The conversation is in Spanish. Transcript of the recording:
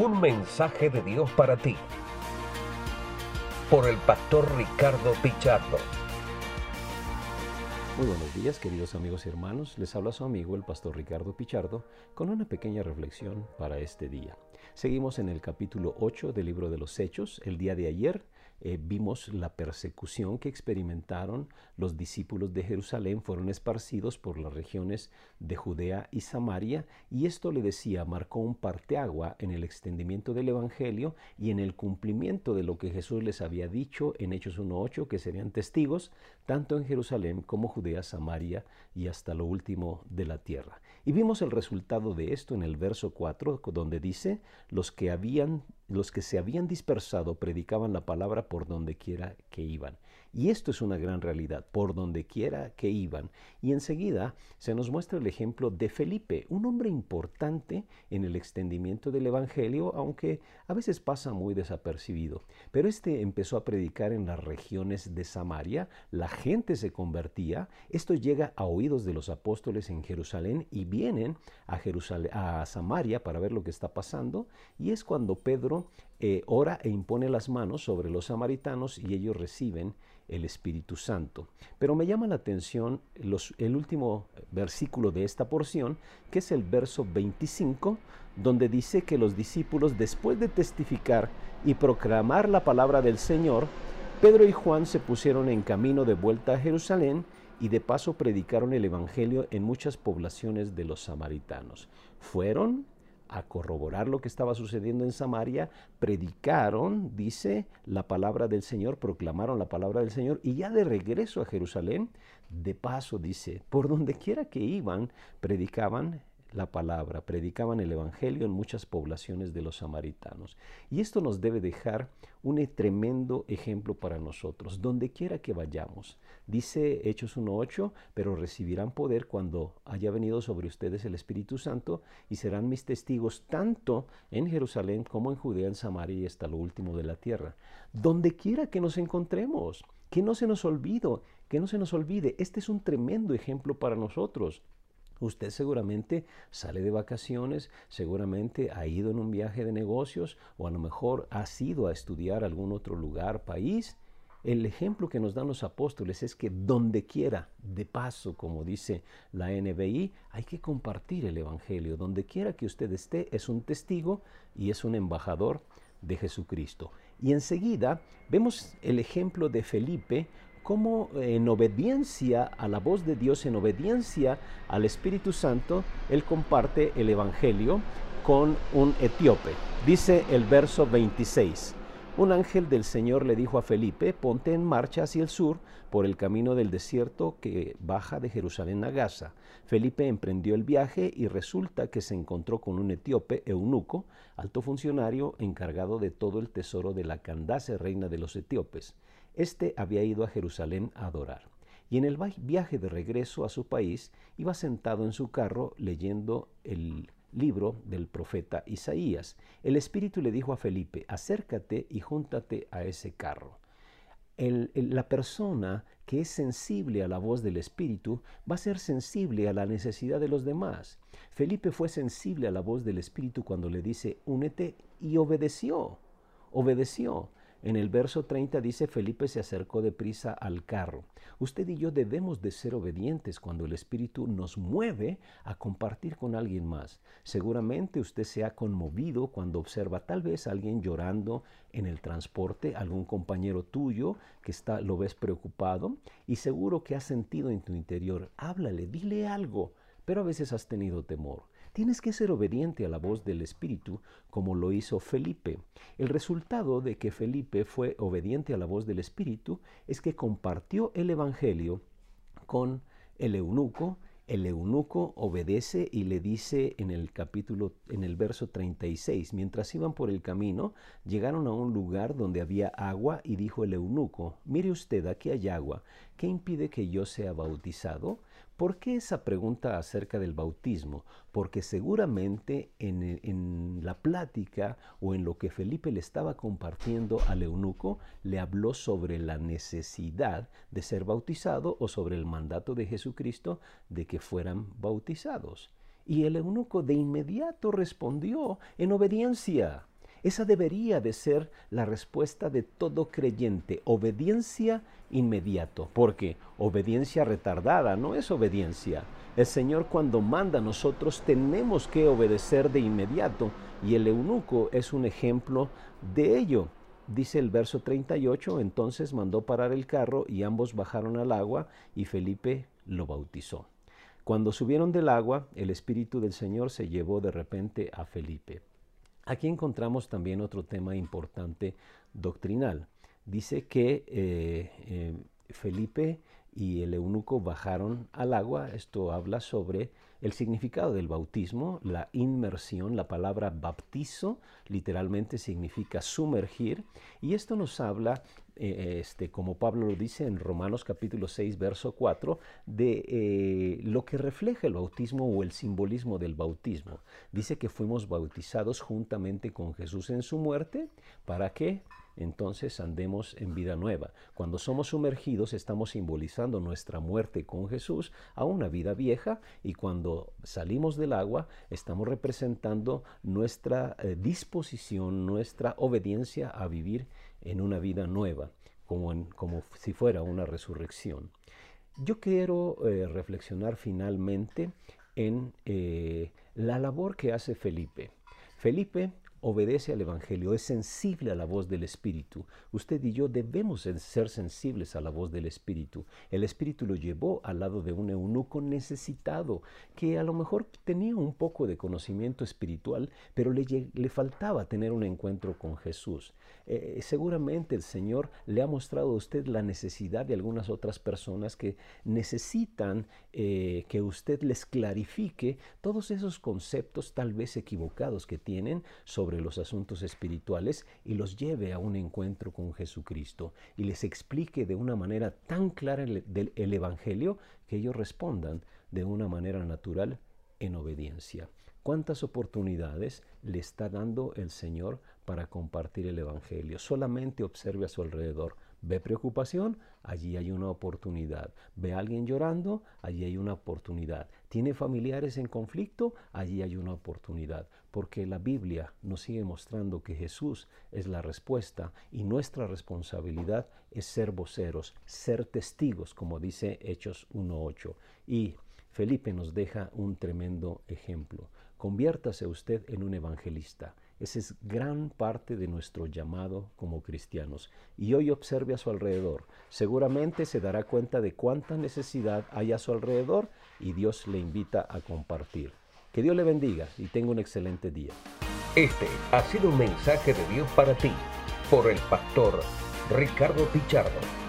Un mensaje de Dios para ti. Por el pastor Ricardo Pichardo. Muy buenos días, queridos amigos y hermanos. Les habla su amigo el pastor Ricardo Pichardo con una pequeña reflexión para este día. Seguimos en el capítulo 8 del libro de los Hechos. El día de ayer eh, vimos la persecución que experimentaron los discípulos de Jerusalén, fueron esparcidos por las regiones de Judea y Samaria, y esto le decía, marcó un parteagua en el extendimiento del Evangelio y en el cumplimiento de lo que Jesús les había dicho en Hechos 1.8, que serían testigos tanto en Jerusalén como Judea, Samaria y hasta lo último de la tierra. Y vimos el resultado de esto en el verso 4, donde dice, los que habían los que se habían dispersado predicaban la palabra por donde quiera que iban. Y esto es una gran realidad, por donde quiera que iban. Y enseguida se nos muestra el ejemplo de Felipe, un hombre importante en el extendimiento del Evangelio, aunque a veces pasa muy desapercibido. Pero este empezó a predicar en las regiones de Samaria, la gente se convertía, esto llega a oídos de los apóstoles en Jerusalén y vienen a, Jerusalén, a Samaria para ver lo que está pasando, y es cuando Pedro eh, ora e impone las manos sobre los samaritanos y ellos reciben el Espíritu Santo. Pero me llama la atención el último versículo de esta porción, que es el verso 25, donde dice que los discípulos, después de testificar y proclamar la palabra del Señor, Pedro y Juan se pusieron en camino de vuelta a Jerusalén y de paso predicaron el Evangelio en muchas poblaciones de los samaritanos. Fueron a corroborar lo que estaba sucediendo en Samaria, predicaron, dice, la palabra del Señor, proclamaron la palabra del Señor y ya de regreso a Jerusalén, de paso, dice, por donde quiera que iban, predicaban la palabra, predicaban el Evangelio en muchas poblaciones de los samaritanos. Y esto nos debe dejar un tremendo ejemplo para nosotros, donde quiera que vayamos. Dice Hechos 1.8, pero recibirán poder cuando haya venido sobre ustedes el Espíritu Santo y serán mis testigos tanto en Jerusalén como en Judea, en Samaria y hasta lo último de la tierra. Donde quiera que nos encontremos, que no se nos olvide, que no se nos olvide, este es un tremendo ejemplo para nosotros. Usted seguramente sale de vacaciones, seguramente ha ido en un viaje de negocios o a lo mejor ha ido a estudiar algún otro lugar, país. El ejemplo que nos dan los apóstoles es que donde quiera, de paso, como dice la NBI, hay que compartir el Evangelio. Donde quiera que usted esté, es un testigo y es un embajador de Jesucristo. Y enseguida vemos el ejemplo de Felipe cómo en obediencia a la voz de Dios, en obediencia al Espíritu Santo, Él comparte el Evangelio con un etíope. Dice el verso 26. Un ángel del Señor le dijo a Felipe, ponte en marcha hacia el sur por el camino del desierto que baja de Jerusalén a Gaza. Felipe emprendió el viaje y resulta que se encontró con un etíope eunuco, alto funcionario encargado de todo el tesoro de la Candace, reina de los etíopes. Este había ido a Jerusalén a adorar. Y en el viaje de regreso a su país iba sentado en su carro leyendo el libro del profeta Isaías. El Espíritu le dijo a Felipe, acércate y júntate a ese carro. la persona que es sensible a la voz del Espíritu va a ser sensible a la necesidad de los demás. Felipe fue sensible a la voz del Espíritu cuando le dice, únete y obedeció. Obedeció. En el verso 30 dice, Felipe se acercó deprisa al carro. Usted y yo debemos de ser obedientes cuando el Espíritu nos mueve a compartir con alguien más. Seguramente usted se ha conmovido cuando observa tal vez a alguien llorando en el transporte, algún compañero tuyo que está, lo ves preocupado y seguro que has sentido en tu interior, háblale, dile algo, pero a veces has tenido temor. Tienes que ser obediente a la voz del Espíritu como lo hizo Felipe. El resultado de que Felipe fue obediente a la voz del Espíritu es que compartió el Evangelio con el eunuco. El eunuco obedece y le dice en el capítulo, en el verso 36, mientras iban por el camino, llegaron a un lugar donde había agua y dijo el eunuco, mire usted, aquí hay agua, ¿qué impide que yo sea bautizado? ¿Por qué esa pregunta acerca del bautismo? Porque seguramente en, la plática o en lo que Felipe le estaba compartiendo al eunuco, le habló sobre la necesidad de ser bautizado o sobre el mandato de Jesucristo de que fueran bautizados. Y el eunuco de inmediato respondió en obediencia. Esa debería de ser la respuesta de todo creyente, obediencia inmediato, porque obediencia retardada no es obediencia. El Señor cuando manda nosotros tenemos que obedecer de inmediato y el eunuco es un ejemplo de ello. Dice el verso 38, entonces mandó parar el carro y ambos bajaron al agua y Felipe lo bautizó. Cuando subieron del agua, el Espíritu del Señor se llevó de repente a Felipe. Aquí encontramos también otro tema importante doctrinal. Dice que eh, eh, Felipe y el eunuco bajaron al agua. Esto habla sobre el significado del bautismo, la inmersión, la palabra bautizo literalmente significa sumergir y esto nos habla, eh, este, como Pablo lo dice en Romanos capítulo 6, verso 4, de eh, lo que refleja el bautismo o el simbolismo del bautismo. Dice que fuimos bautizados juntamente con Jesús en su muerte, ¿para qué? Entonces andemos en vida nueva. Cuando somos sumergidos estamos simbolizando nuestra muerte con Jesús a una vida vieja y cuando salimos del agua estamos representando nuestra eh, disposición, nuestra obediencia a vivir en una vida nueva, como, si fuera una resurrección. Yo quiero eh, reflexionar finalmente en eh, la labor que hace Felipe. Felipe obedece al Evangelio, es sensible a la voz del Espíritu. Usted y yo debemos ser sensibles a la voz del Espíritu. El Espíritu lo llevó al lado de un eunuco necesitado, que a lo mejor tenía un poco de conocimiento espiritual, pero le, le faltaba tener un encuentro con Jesús. Eh, seguramente el Señor le ha mostrado a usted la necesidad de algunas otras personas que necesitan eh, que usted les clarifique todos esos conceptos tal vez equivocados que tienen sobre sobre los asuntos espirituales y los lleve a un encuentro con Jesucristo y les explique de una manera tan clara el, el Evangelio que ellos respondan de una manera natural en obediencia. ¿Cuántas oportunidades le está dando el Señor para compartir el Evangelio? Solamente observe a su alrededor. Ve preocupación, allí hay una oportunidad. Ve a alguien llorando, allí hay una oportunidad. Tiene familiares en conflicto, allí hay una oportunidad. Porque la Biblia nos sigue mostrando que Jesús es la respuesta y nuestra responsabilidad es ser voceros, ser testigos, como dice Hechos 1.8. Y Felipe nos deja un tremendo ejemplo. Conviértase usted en un evangelista. Esa es gran parte de nuestro llamado como cristianos. Y hoy observe a su alrededor. Seguramente se dará cuenta de cuánta necesidad hay a su alrededor y Dios le invita a compartir. Que Dios le bendiga y tenga un excelente día. Este ha sido un mensaje de Dios para ti por el pastor Ricardo Pichardo.